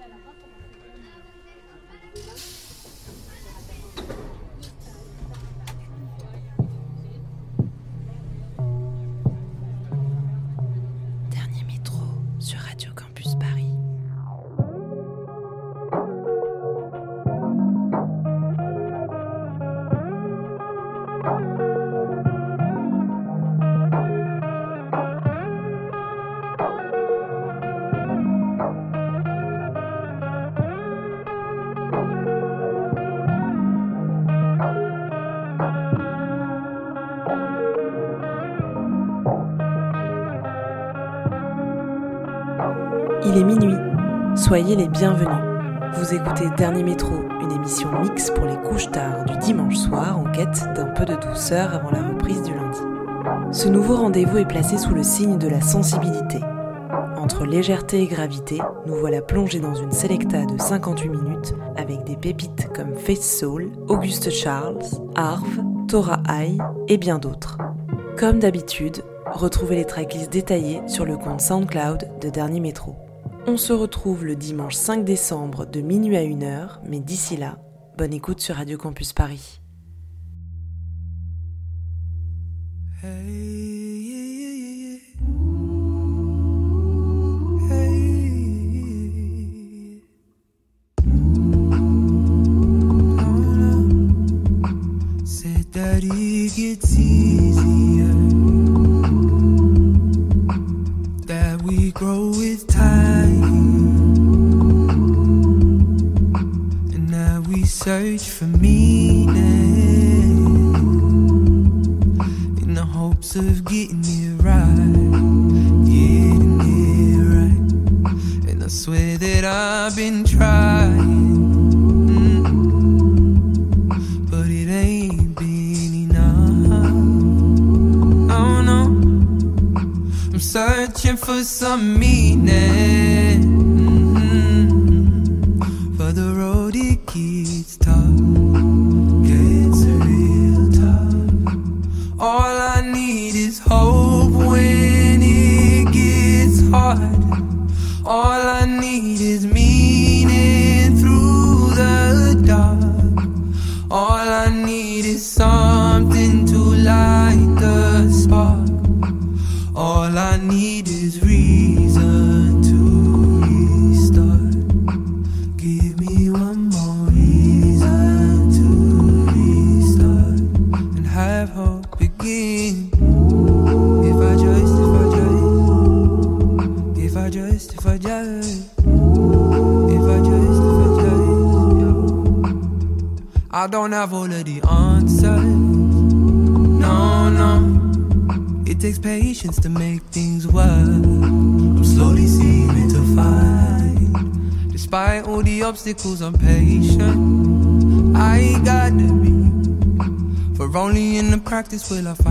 Minuit. Soyez les bienvenus. Vous écoutez Dernier Métro, une émission mix pour les couches tard du dimanche soir en quête d'un peu de douceur avant la reprise du lundi. Ce nouveau rendez-vous est placé sous le signe de la sensibilité. Entre légèreté et gravité, nous voilà plongés dans une sélecta de 58 minutes avec des pépites comme Face Soul, Auguste Charles, Arve, Tora High et bien d'autres. Comme d'habitude, retrouvez les tracklists détaillées sur le compte SoundCloud de Dernier Métro. On se retrouve le dimanche 5 décembre de minuit à 1h, mais d'ici là, bonne écoute sur Radio Campus Paris. Search for meaning in the hopes of getting it right. Getting it right. And I swear that I've been trying. Mm, but it ain't been enough. No, I'm searching for some meaning. Practice will I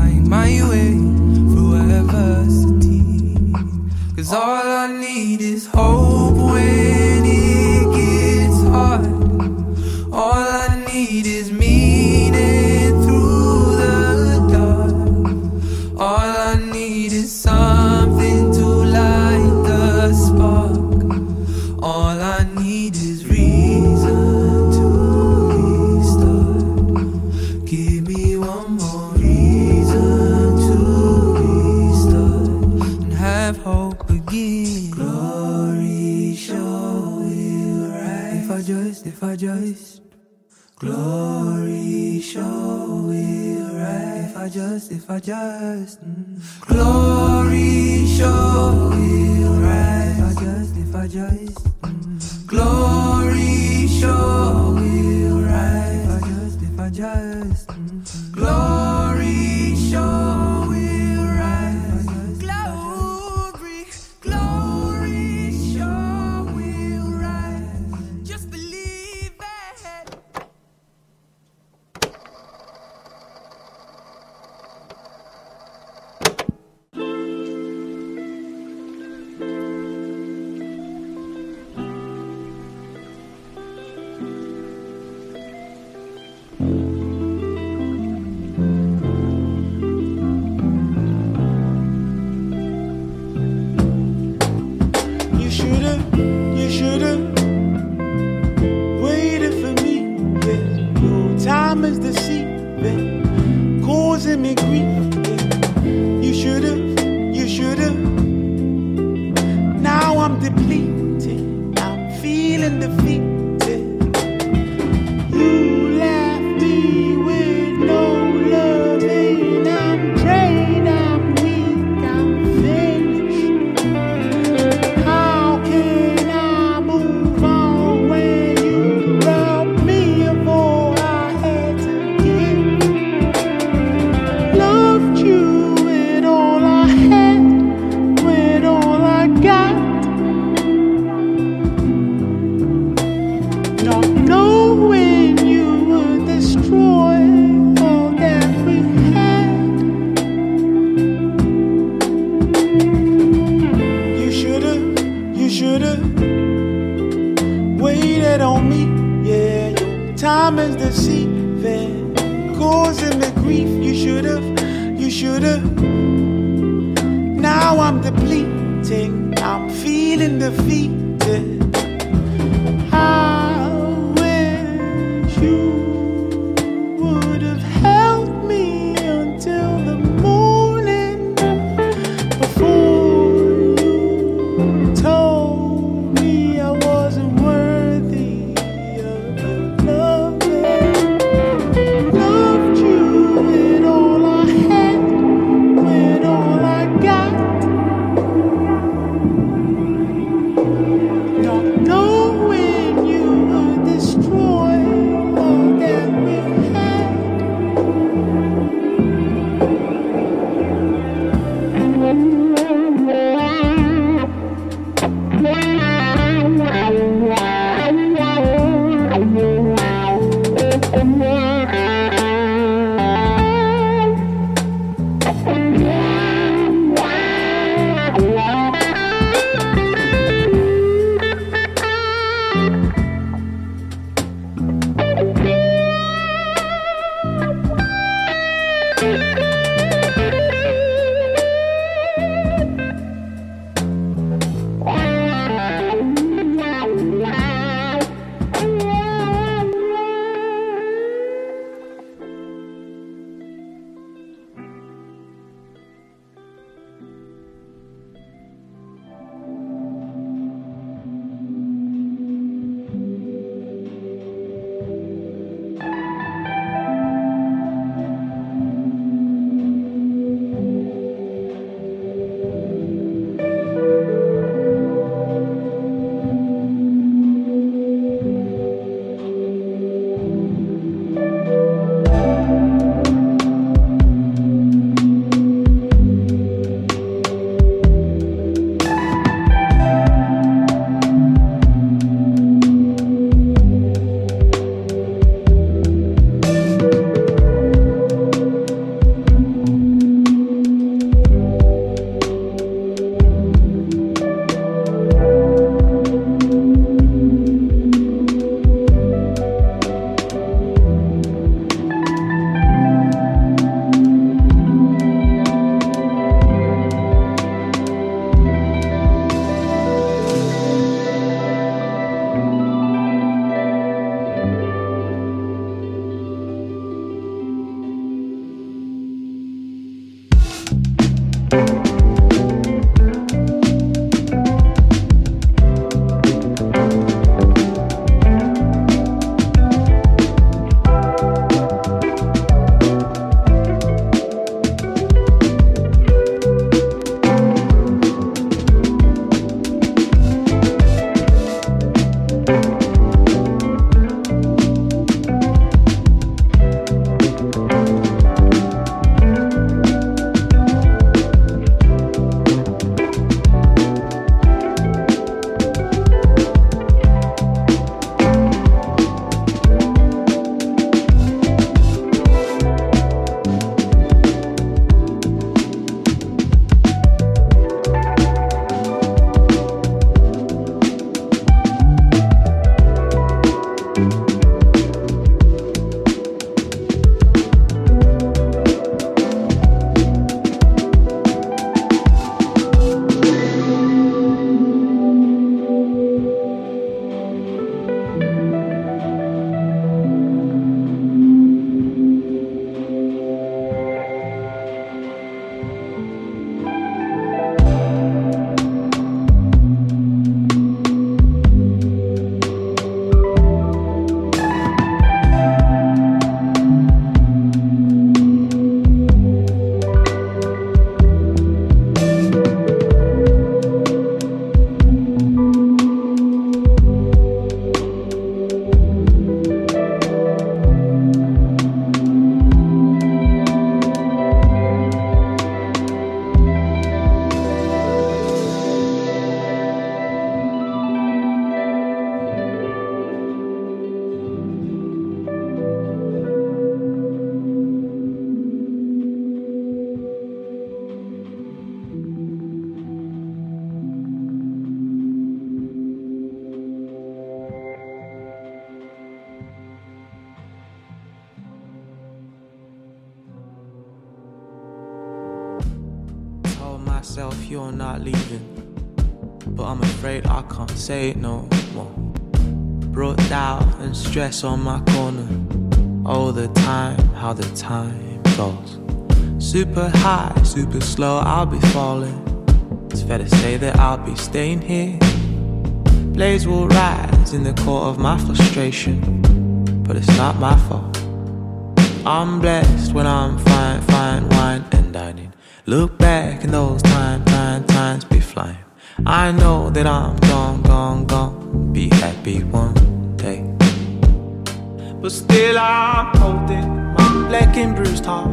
myself you're not leaving. But I'm afraid I can't say it no more. Brought doubt and stress on my corner. All the time, how the time goes. Super high, super slow, I'll be falling. It's fair to say that I'll be staying here. Blaze will rise in the court of my frustration, but it's not my fault. I'm blessed when I'm fine, fine, wine. Look back in those time, time, times be flying. I know that I'm gone, gone, gone. Be happy one day. But still I'm holding my black and bruised heart.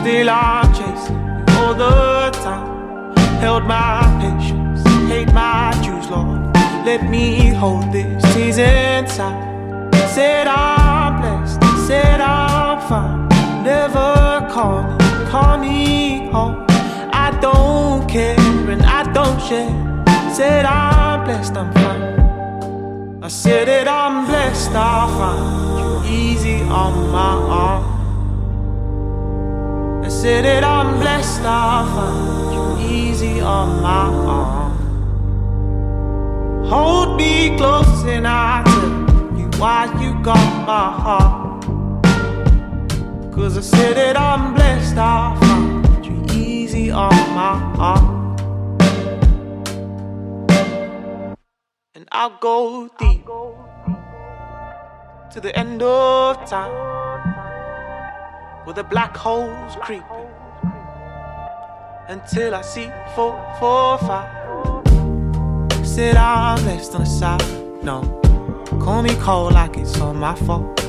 Still I'm chasing all the time. Held my patience, hate my Jews, Lord. Let me hold this tears inside. Said I'm blessed, said I'm fine. Never call me, call me home. I don't care and I don't share. Said I'm blessed, I'm fine. I said that I'm blessed, I'll find you easy on my arm. I said that I'm blessed, I'll find you easy on my arm. Hold me close and I'll tell you why you got my heart. Cause I said that I'm blessed, I'll find you easy on my arm. And I'll go deep to the end of time where the black holes creeping until I see four, four, five. Said I'm blessed on the side, no. Call me cold like it's all my fault.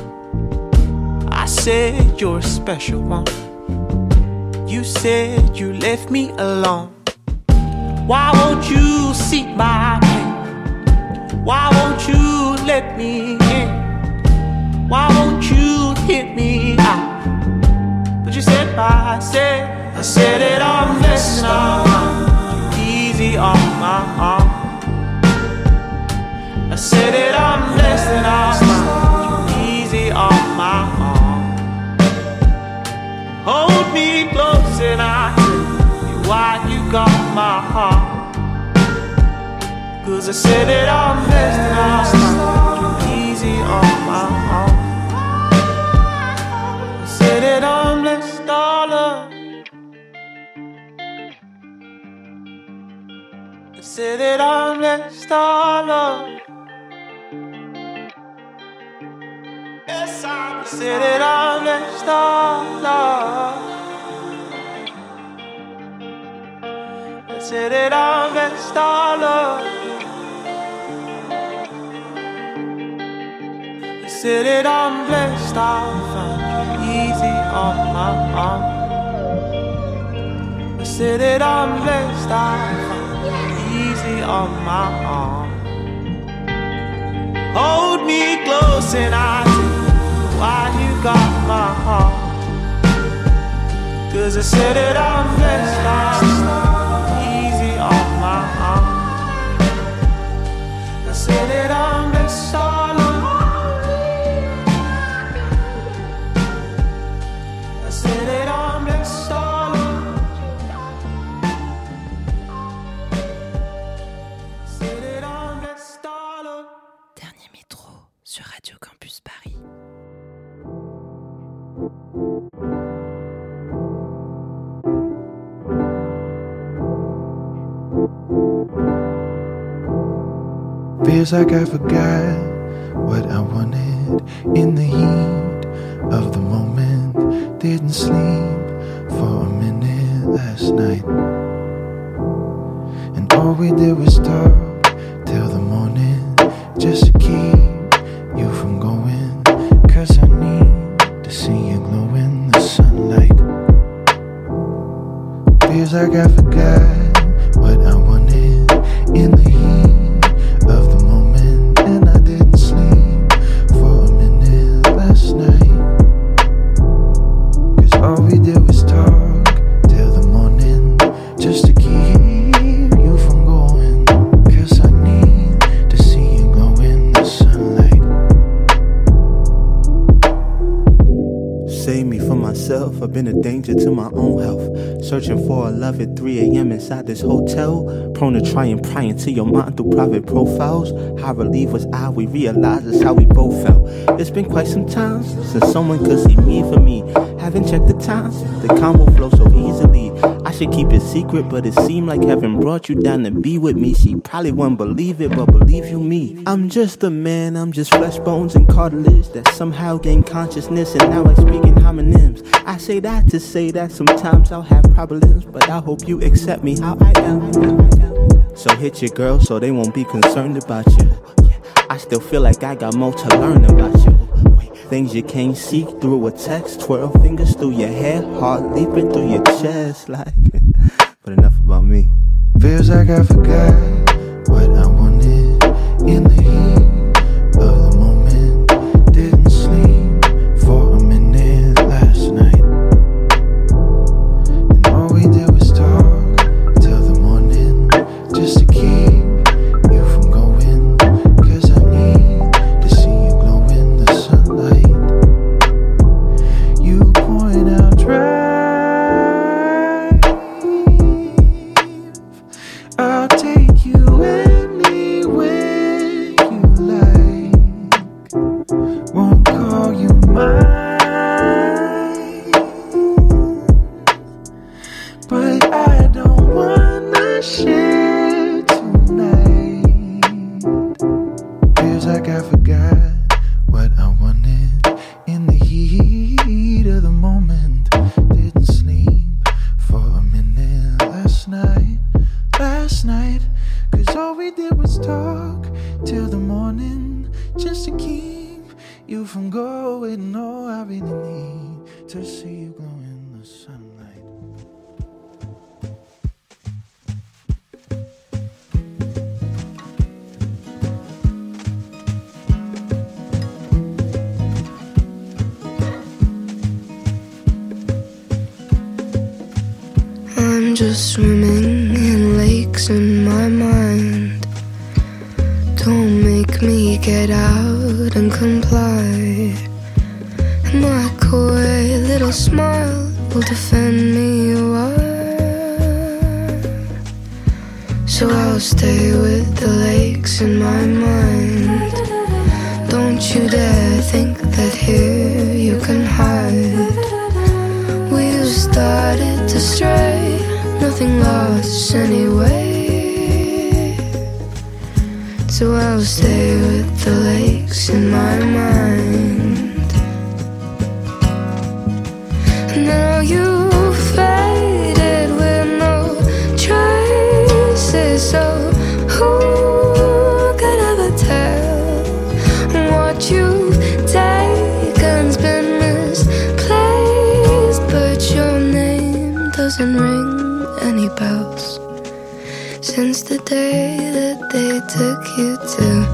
Said you're a special one. You said you left me alone. Why won't you see my pain? Why won't you let me in? Why won't you hit me out? But you said I said, I said that I'm blessed now. Easy on my arm. I said that I'm blessed and Me close and I you why you got my heart. Cause I said that I'm blessed and I'm easy on my. I said that I'm blessed all up. I said all up. Yes, I said blessed all up. Said that I'm blessed all up. I said that I'm blessed, I'll find you easy on my arm. I said that I'm blessed, I'll find you easy on my arm. Hold me close and I you why you got my heart. Cause I said that I'm blessed, I'm Feels like I forgot what I wanted in the heat of the moment. Didn't sleep for a minute last night. And all we did was talk till the morning just to keep you from going. Cause I need to see you glow in the sunlight. Feels like I forgot Searching for a love at 3 a.m. inside this hotel. Prone to try and pry into your mind through private profiles. How relieved was I? We realized that's how we both felt. It's been quite some time since someone could see me for me. Haven't checked the times, the combo flow so easily. Should keep it secret, but it seemed like heaven brought you down to be with me. She probably wouldn't believe it, but believe you me. I'm just a man, I'm just flesh, bones, and cartilage that somehow gained consciousness, and now I speak in homonyms. I say that to say that sometimes I'll have problems, but I hope you accept me how I am. So hit your girl so they won't be concerned about you. I still feel like I got more to learn about you. Things you can't see through a text, twirl fingers through your hair, heart leaping through your chest, like. But enough about me. Feels like I forgot I'm just swimming in lakes in my mind. Don't make me get out and comply. My coy little smile will defend me while. So I'll stay with the lakes in my mind. Don't you dare think that here you can hide. We've started to stray, nothing lost anyway. So I'll stay with the lakes in my mind. The day that they took you to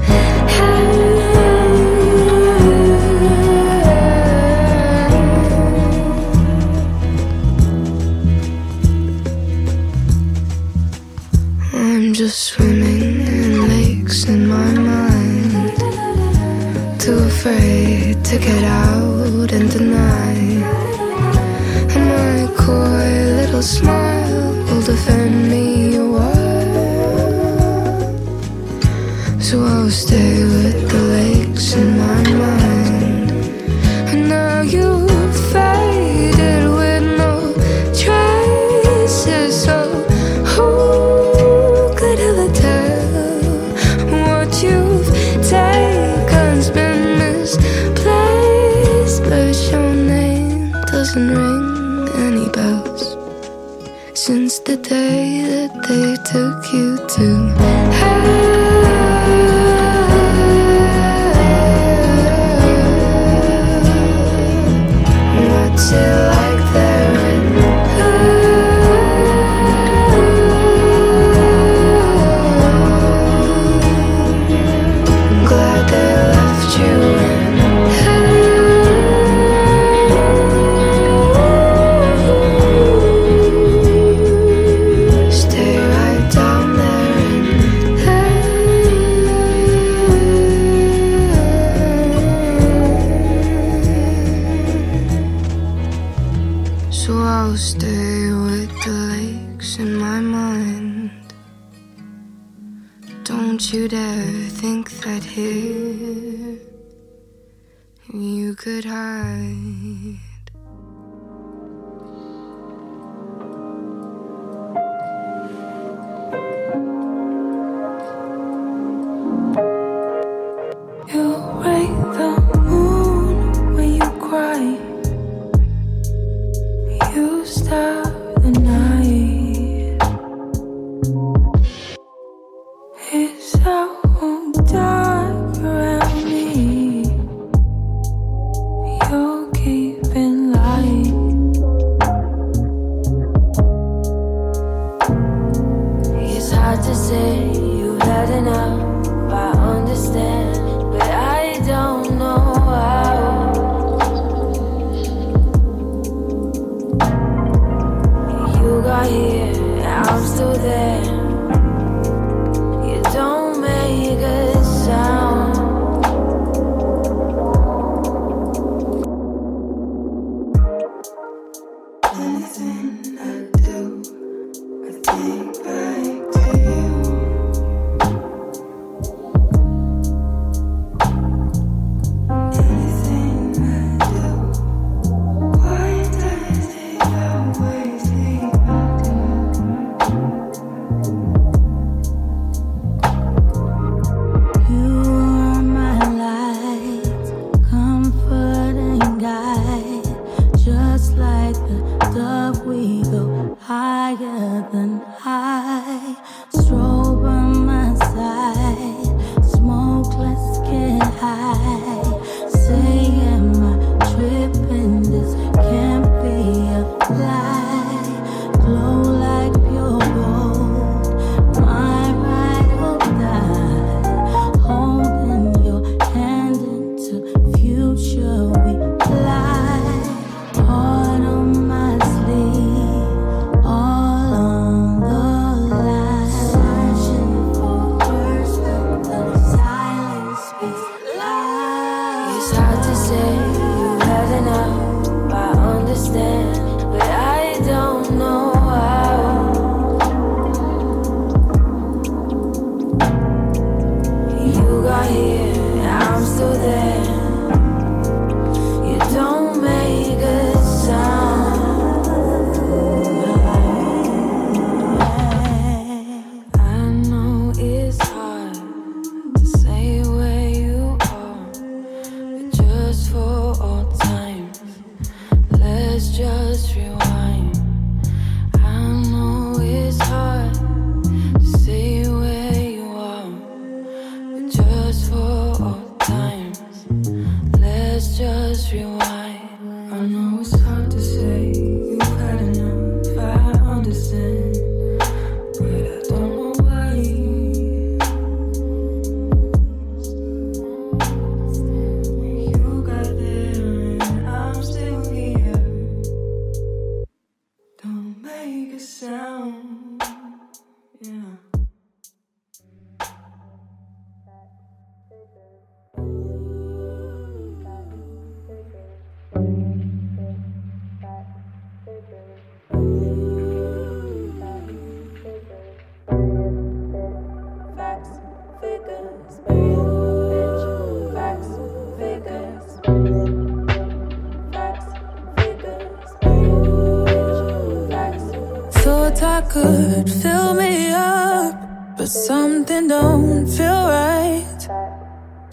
something don't feel right.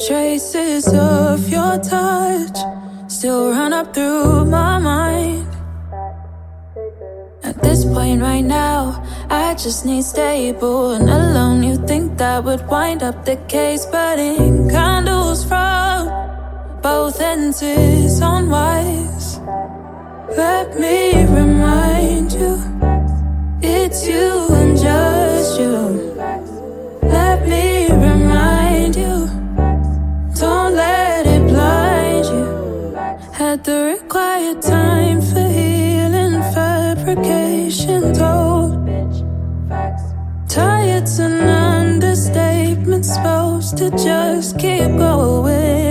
Traces of your touch still run up through my mind. At this point right now, I just need stable and alone. You think that would wind up the case, burning candles from both ends is unwise. Let me remind you. It's you and just you. The required time for healing, fabrication told. Oh, Tired's an understatement, supposed to just keep going.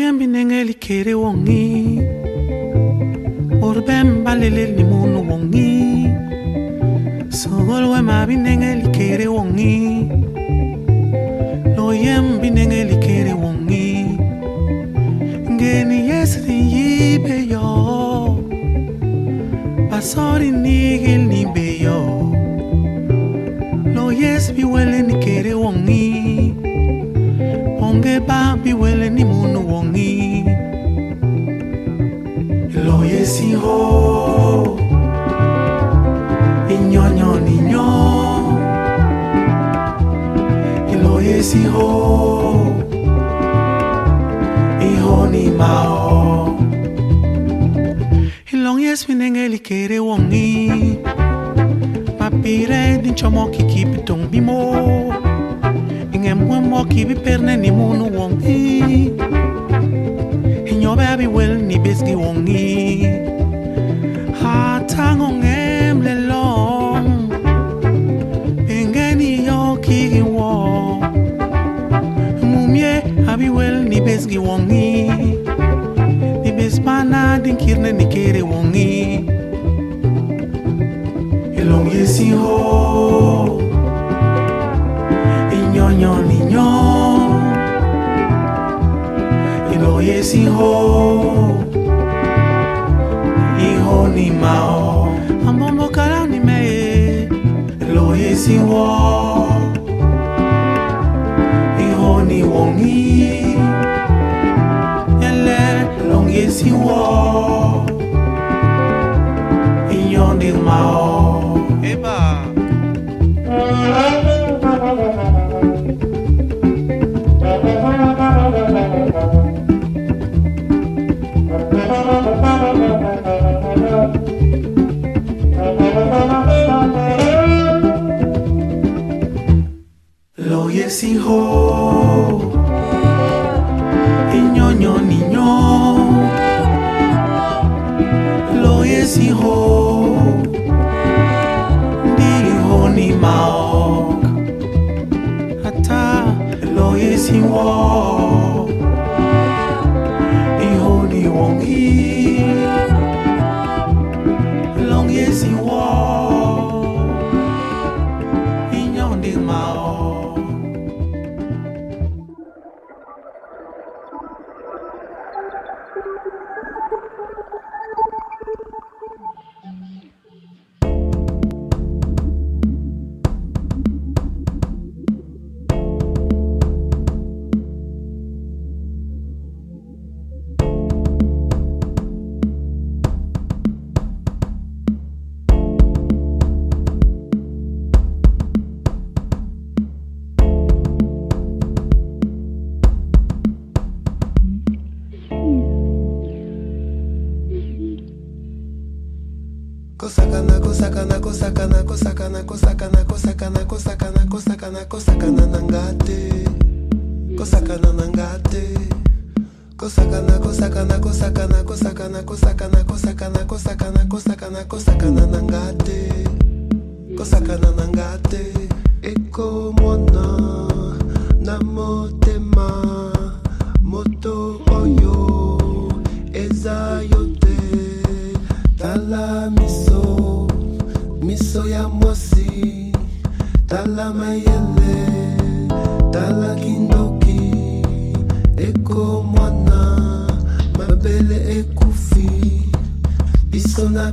Loyen binengeli kere wongi. Urbem balele ni munu wongi. Sogol we ma binengeli kere wongi. Loyen binengeli kere wongi. Ngeni yesri yibe yo. Basori nigel ni be yo. Lo yes bi ni kere wongi. Onge ba bi wele ni ho Iho ni mao. Ilong yes minengeli kere wongi Mapire din chomo kiki pitong bimo. Inge mwemo kibi perne ni munu wongi Inyobe abi wel ni besgi wongi wongi. Ni besmana din kirne ni kere wongi. Ilong yesi ho Inyonyo ninyo. Ilo yesi ho Iho ni mao. Amombo kara ni me Ilo yesi wo Iho ni wongi ti wọ èèyàn lè máa ọ. Lo ho. Oh. nanga kosakana nanga te. Kosakana nanga te. Ekomona na motema. Moto oyo eza yo te. Tala miso miso ya mwasi. Tala mayele tala kindoki. Ekomwana mabele ekufi. Biso na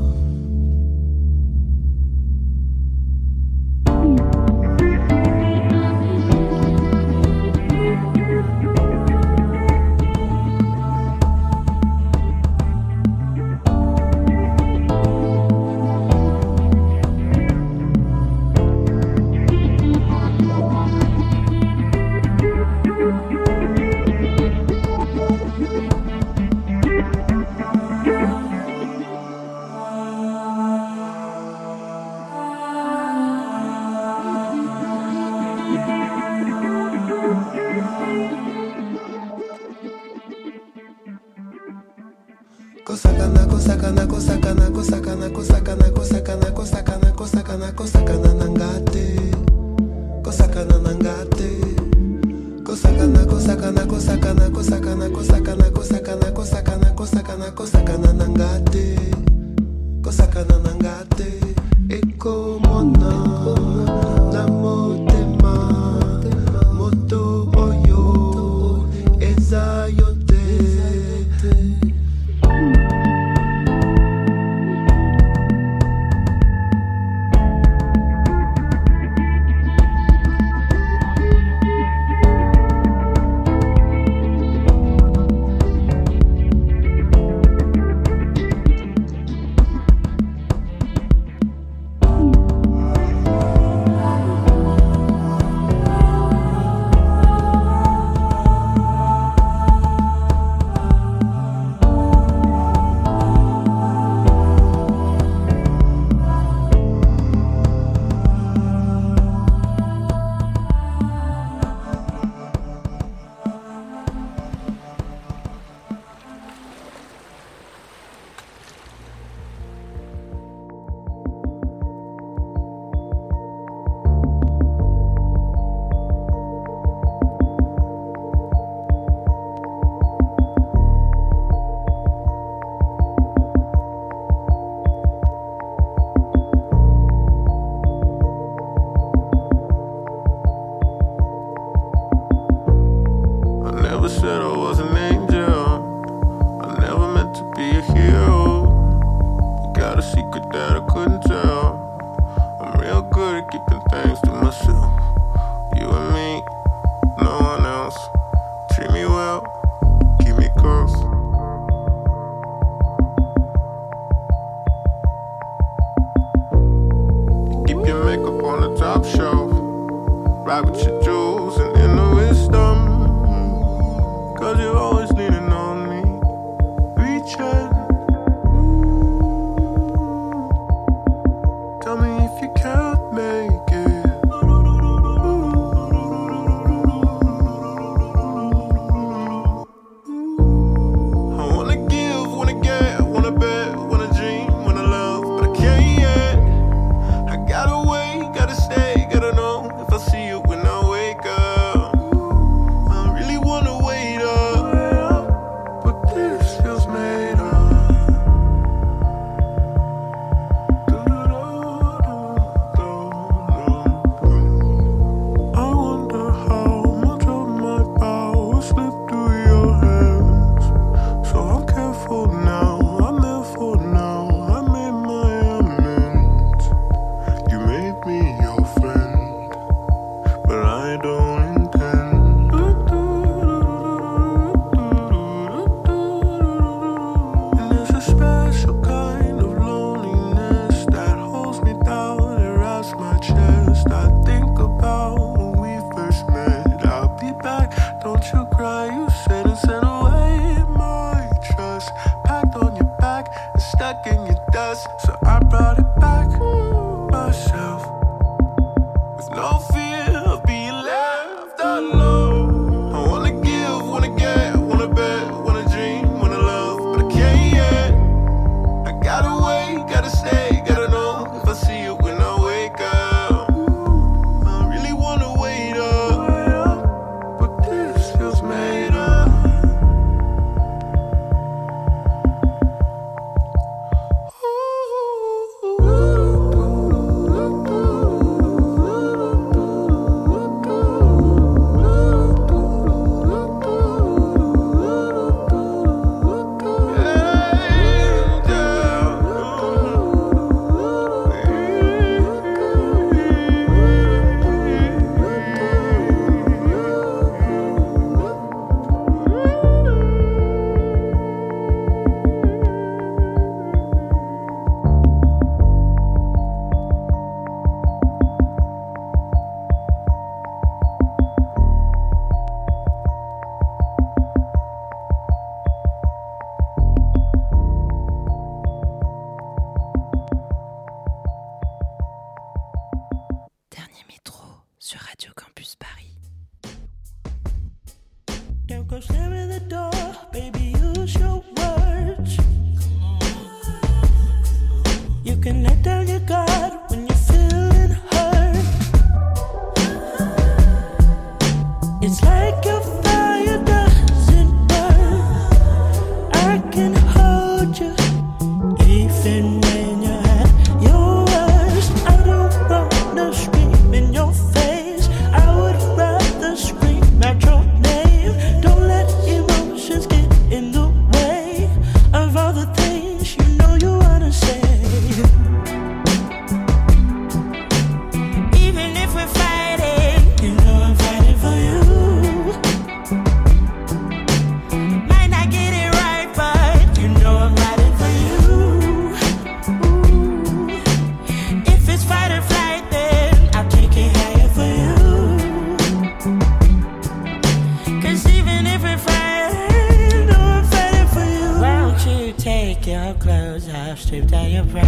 have stripped out your pride.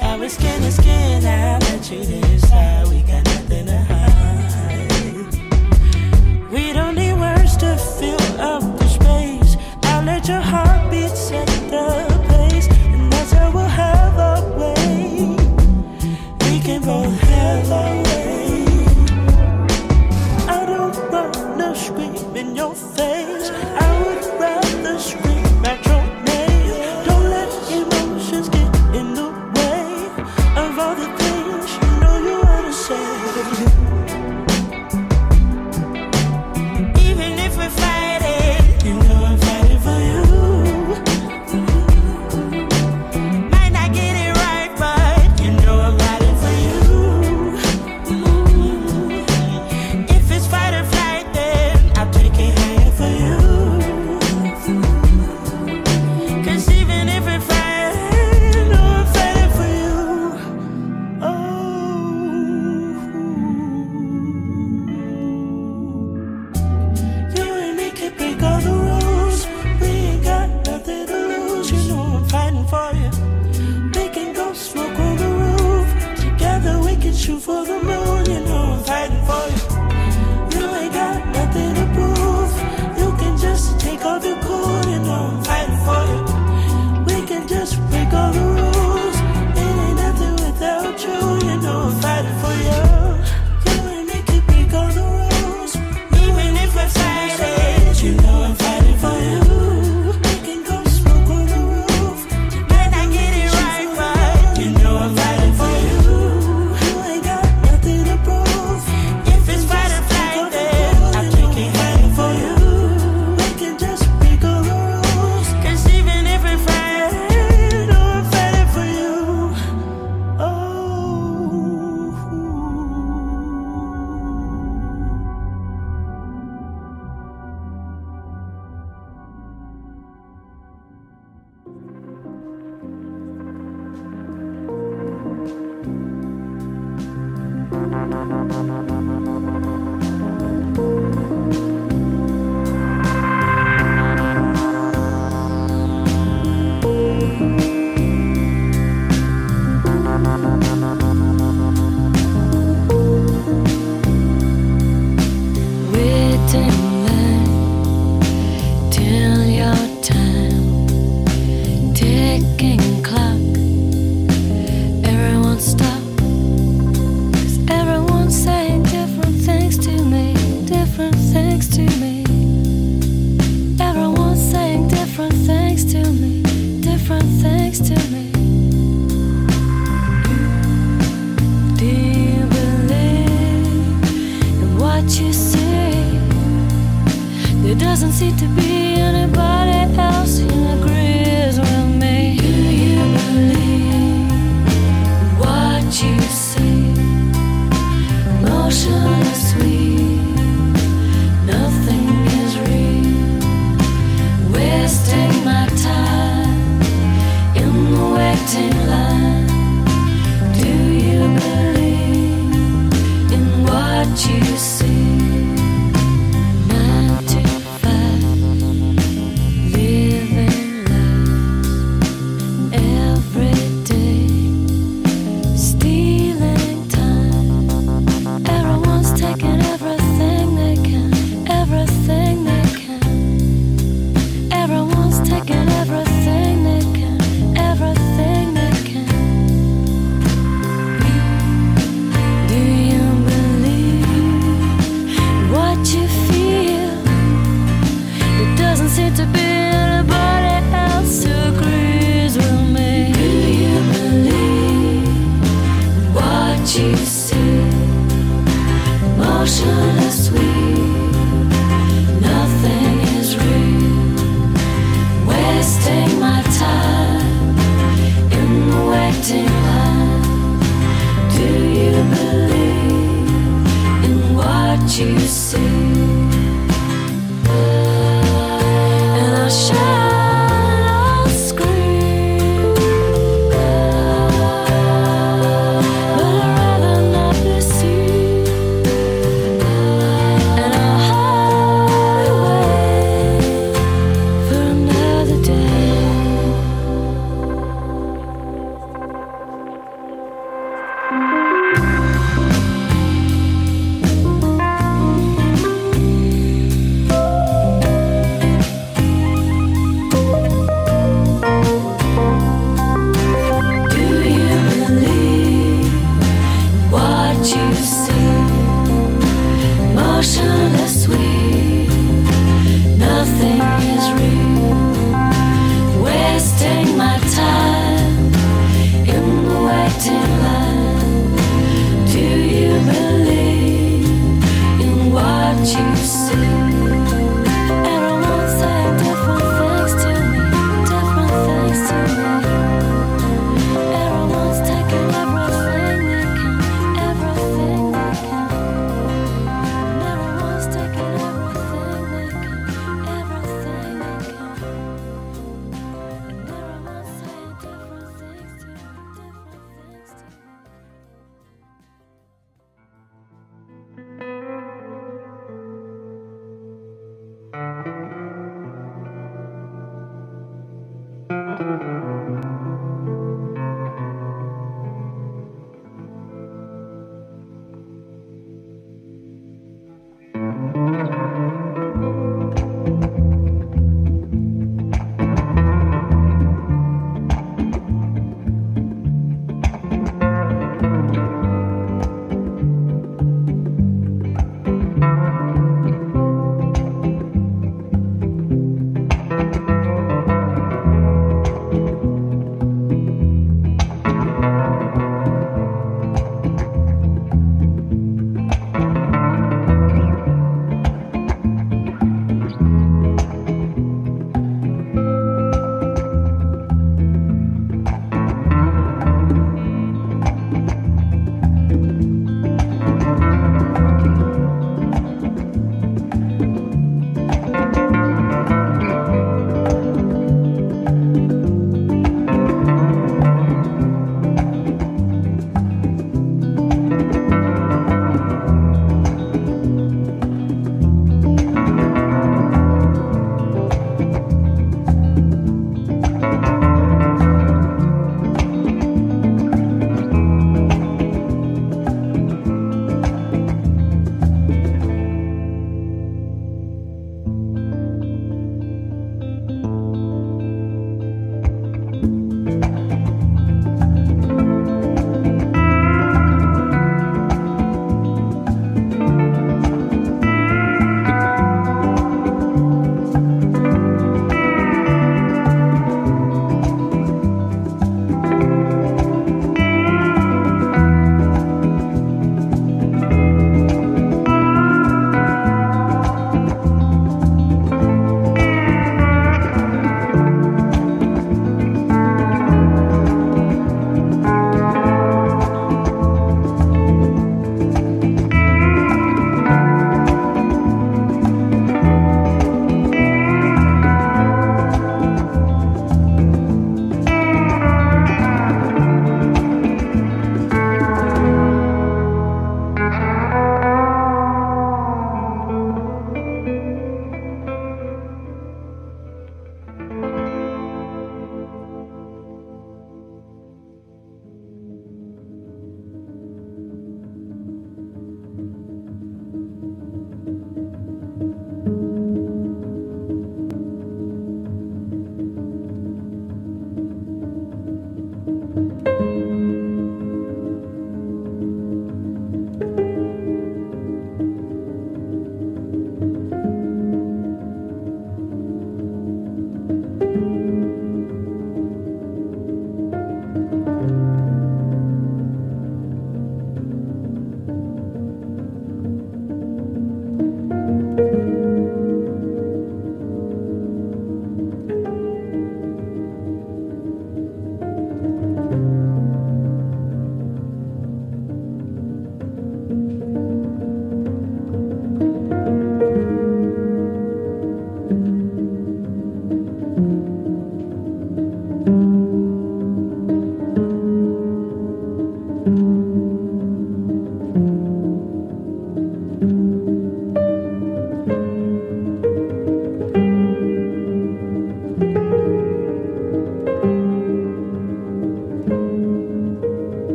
Now we skin to skin, I let you decide.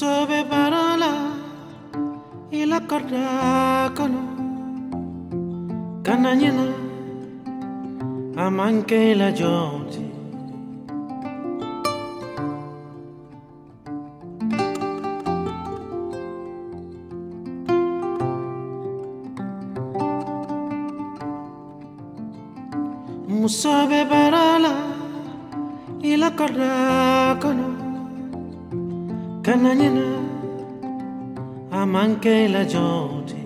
sabe parala ila karakano kananyela amanke la joti musabe parala ila karakano kono kananyina amanke la joti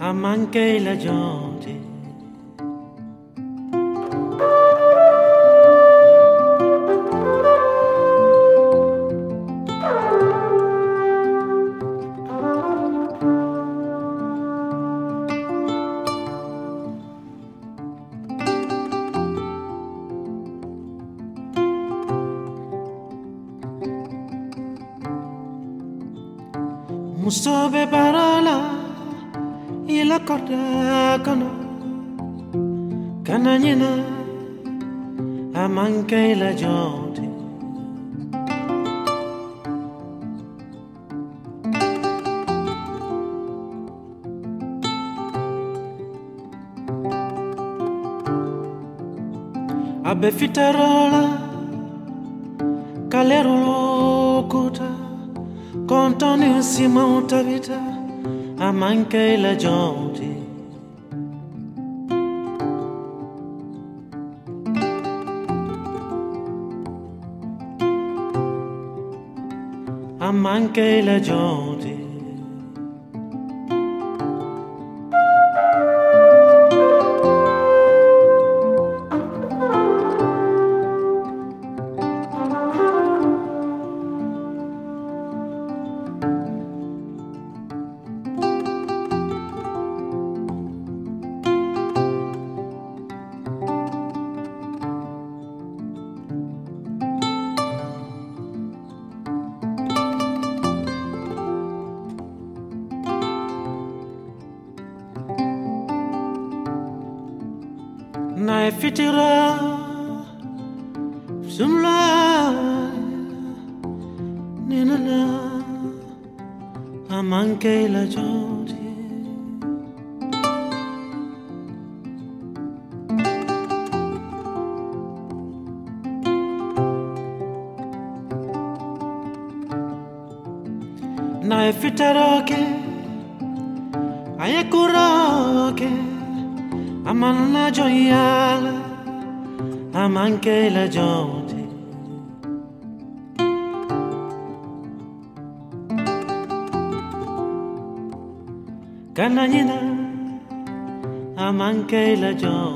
amanke la joti Gitarala Kalero lokuta Contano insieme a una vita A manca la gente A manca la gente na efitira sumla ninala amanke la amanke la joti kananyina amanke la joti